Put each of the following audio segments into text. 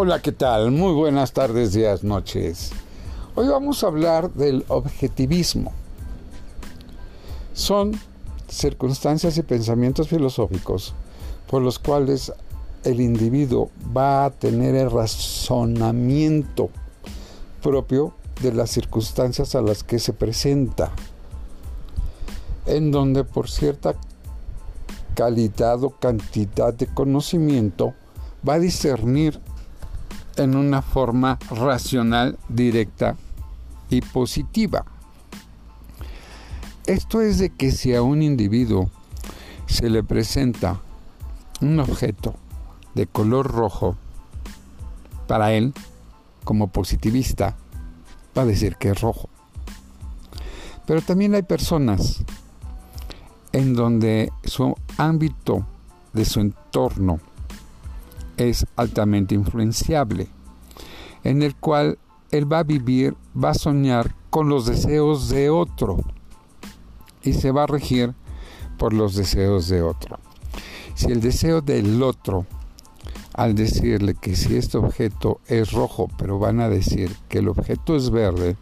Hola, ¿qué tal? Muy buenas tardes, días, noches. Hoy vamos a hablar del objetivismo. Son circunstancias y pensamientos filosóficos por los cuales el individuo va a tener el razonamiento propio de las circunstancias a las que se presenta, en donde por cierta calidad o cantidad de conocimiento va a discernir en una forma racional, directa y positiva. Esto es de que si a un individuo se le presenta un objeto de color rojo, para él, como positivista, va a decir que es rojo. Pero también hay personas en donde su ámbito de su entorno es altamente influenciable, en el cual él va a vivir, va a soñar con los deseos de otro y se va a regir por los deseos de otro. Si el deseo del otro, al decirle que si este objeto es rojo, pero van a decir que el objeto es verde,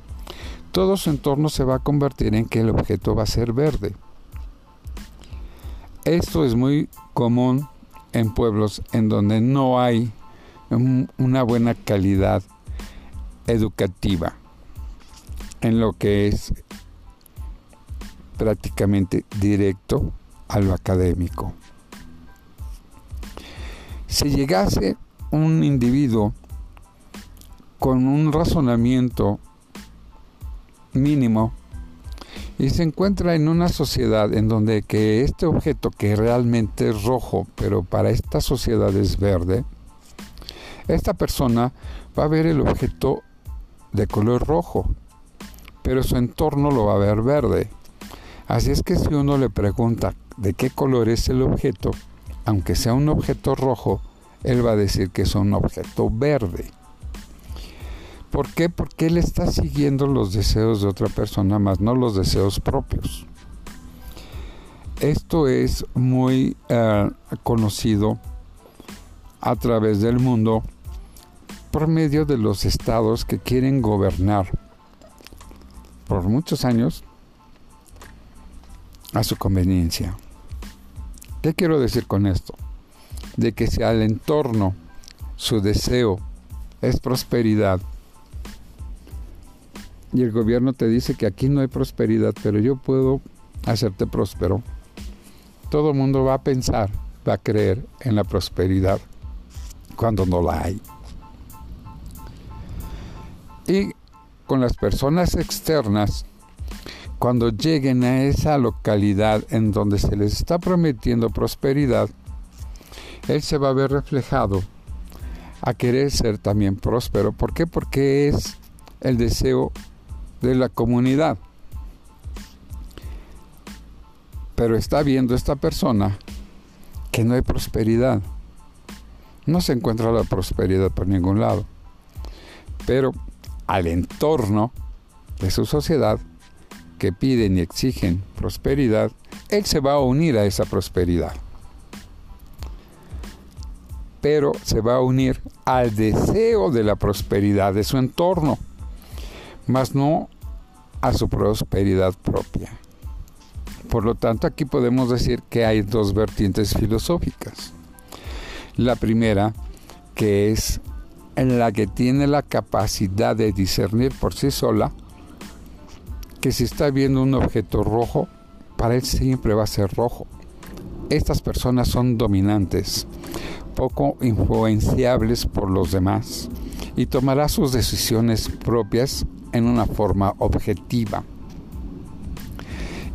todo su entorno se va a convertir en que el objeto va a ser verde. Esto es muy común en pueblos en donde no hay una buena calidad educativa en lo que es prácticamente directo a lo académico. Si llegase un individuo con un razonamiento mínimo y se encuentra en una sociedad en donde que este objeto que realmente es rojo, pero para esta sociedad es verde, esta persona va a ver el objeto de color rojo, pero su entorno lo va a ver verde. Así es que si uno le pregunta de qué color es el objeto, aunque sea un objeto rojo, él va a decir que es un objeto verde. ¿Por qué? Porque él está siguiendo los deseos de otra persona más, no los deseos propios. Esto es muy eh, conocido a través del mundo por medio de los estados que quieren gobernar por muchos años a su conveniencia. ¿Qué quiero decir con esto? De que si al entorno su deseo es prosperidad, y el gobierno te dice que aquí no hay prosperidad, pero yo puedo hacerte próspero, todo el mundo va a pensar, va a creer en la prosperidad cuando no la hay. Y con las personas externas, cuando lleguen a esa localidad en donde se les está prometiendo prosperidad, él se va a ver reflejado a querer ser también próspero. ¿Por qué? Porque es el deseo de la comunidad. Pero está viendo esta persona que no hay prosperidad. No se encuentra la prosperidad por ningún lado. Pero al entorno de su sociedad que piden y exigen prosperidad, él se va a unir a esa prosperidad. Pero se va a unir al deseo de la prosperidad de su entorno, más no a su prosperidad propia. Por lo tanto, aquí podemos decir que hay dos vertientes filosóficas. La primera, que es en la que tiene la capacidad de discernir por sí sola que si está viendo un objeto rojo, para él siempre va a ser rojo. Estas personas son dominantes, poco influenciables por los demás y tomará sus decisiones propias en una forma objetiva.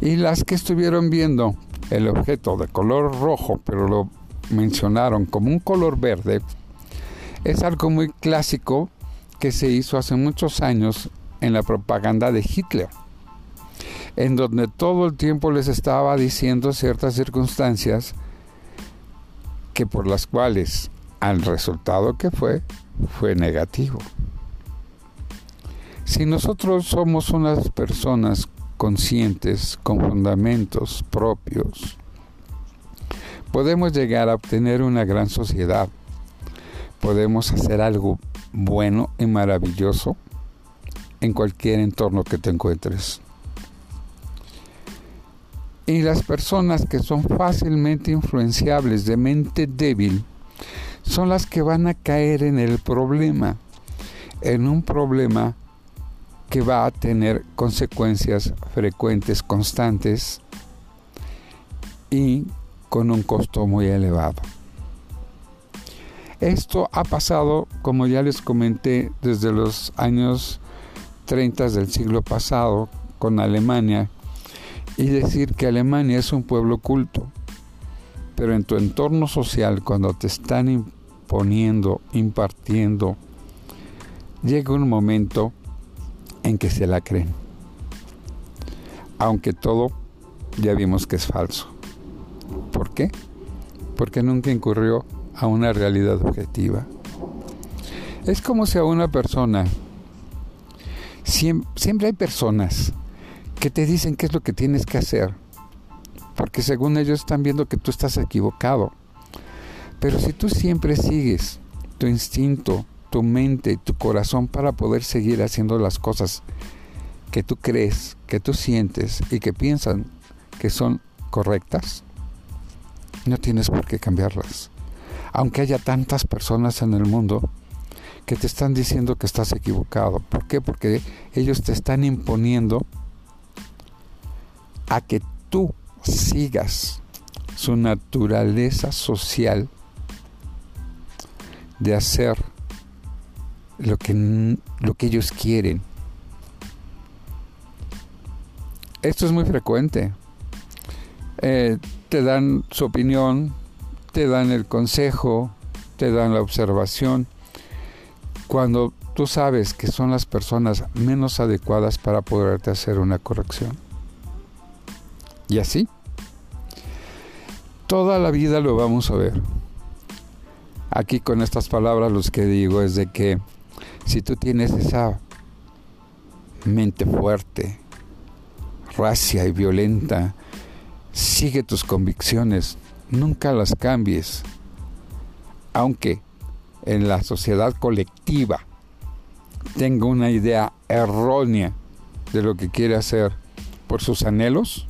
Y las que estuvieron viendo el objeto de color rojo, pero lo mencionaron como un color verde, es algo muy clásico que se hizo hace muchos años en la propaganda de Hitler, en donde todo el tiempo les estaba diciendo ciertas circunstancias que por las cuales al resultado que fue fue negativo. Si nosotros somos unas personas conscientes, con fundamentos propios, podemos llegar a obtener una gran sociedad podemos hacer algo bueno y maravilloso en cualquier entorno que te encuentres. Y las personas que son fácilmente influenciables de mente débil son las que van a caer en el problema, en un problema que va a tener consecuencias frecuentes, constantes y con un costo muy elevado. Esto ha pasado, como ya les comenté, desde los años 30 del siglo pasado con Alemania y decir que Alemania es un pueblo culto. Pero en tu entorno social, cuando te están imponiendo, impartiendo, llega un momento en que se la creen. Aunque todo ya vimos que es falso. ¿Por qué? Porque nunca incurrió a una realidad objetiva. Es como si a una persona, siempre, hay personas que te dicen qué es lo que tienes que hacer, porque según ellos están viendo que tú estás equivocado. Pero si tú siempre sigues tu instinto, tu mente, tu corazón para poder seguir haciendo las cosas que tú crees, que tú sientes y que piensan que son correctas, no tienes por qué cambiarlas aunque haya tantas personas en el mundo que te están diciendo que estás equivocado. ¿Por qué? Porque ellos te están imponiendo a que tú sigas su naturaleza social de hacer lo que, lo que ellos quieren. Esto es muy frecuente. Eh, te dan su opinión, te dan el consejo, te dan la observación, cuando tú sabes que son las personas menos adecuadas para poderte hacer una corrección. Y así, toda la vida lo vamos a ver. Aquí con estas palabras los que digo es de que si tú tienes esa mente fuerte, racia y violenta, sigue tus convicciones, nunca las cambies, aunque en la sociedad colectiva tenga una idea errónea de lo que quiere hacer por sus anhelos,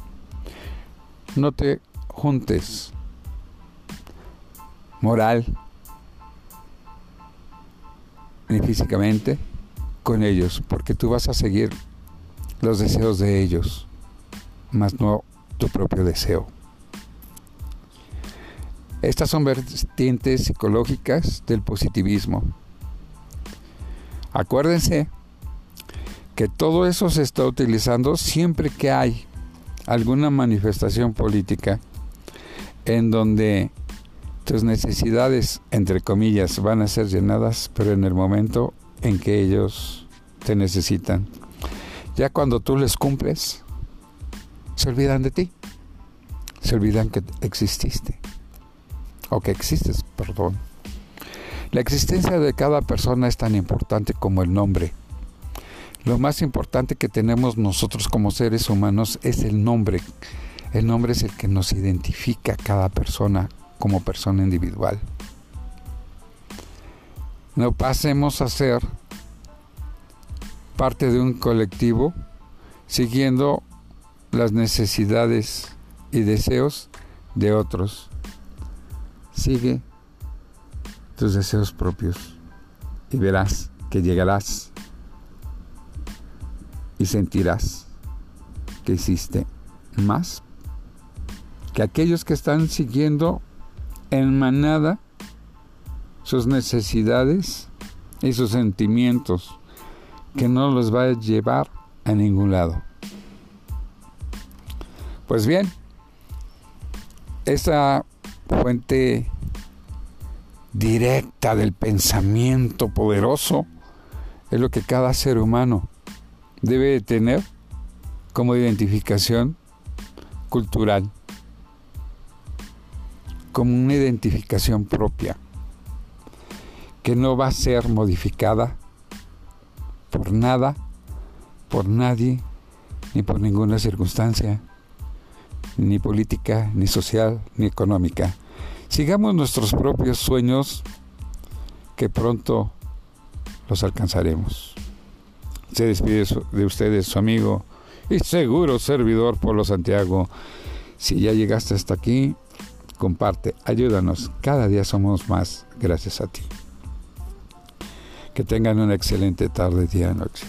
no te juntes. Moral ni físicamente con ellos, porque tú vas a seguir los deseos de ellos, más no tu propio deseo. Estas son vertientes psicológicas del positivismo. Acuérdense que todo eso se está utilizando siempre que hay alguna manifestación política en donde tus necesidades, entre comillas, van a ser llenadas, pero en el momento en que ellos te necesitan. Ya cuando tú les cumples, se olvidan de ti, se olvidan que exististe o que existes, perdón. La existencia de cada persona es tan importante como el nombre. Lo más importante que tenemos nosotros como seres humanos es el nombre. El nombre es el que nos identifica a cada persona como persona individual. No pasemos a ser parte de un colectivo siguiendo las necesidades y deseos de otros. Sigue tus deseos propios y verás que llegarás y sentirás que hiciste más que aquellos que están siguiendo en manada sus necesidades y sus sentimientos que no los va a llevar a ningún lado. Pues bien, esa fuente directa del pensamiento poderoso es lo que cada ser humano debe tener como identificación cultural, como una identificación propia, que no va a ser modificada por nada, por nadie, ni por ninguna circunstancia, ni política, ni social, ni económica. Sigamos nuestros propios sueños que pronto los alcanzaremos. Se despide de ustedes su amigo y seguro servidor Polo Santiago. Si ya llegaste hasta aquí, comparte, ayúdanos. Cada día somos más gracias a ti. Que tengan una excelente tarde, día, noche.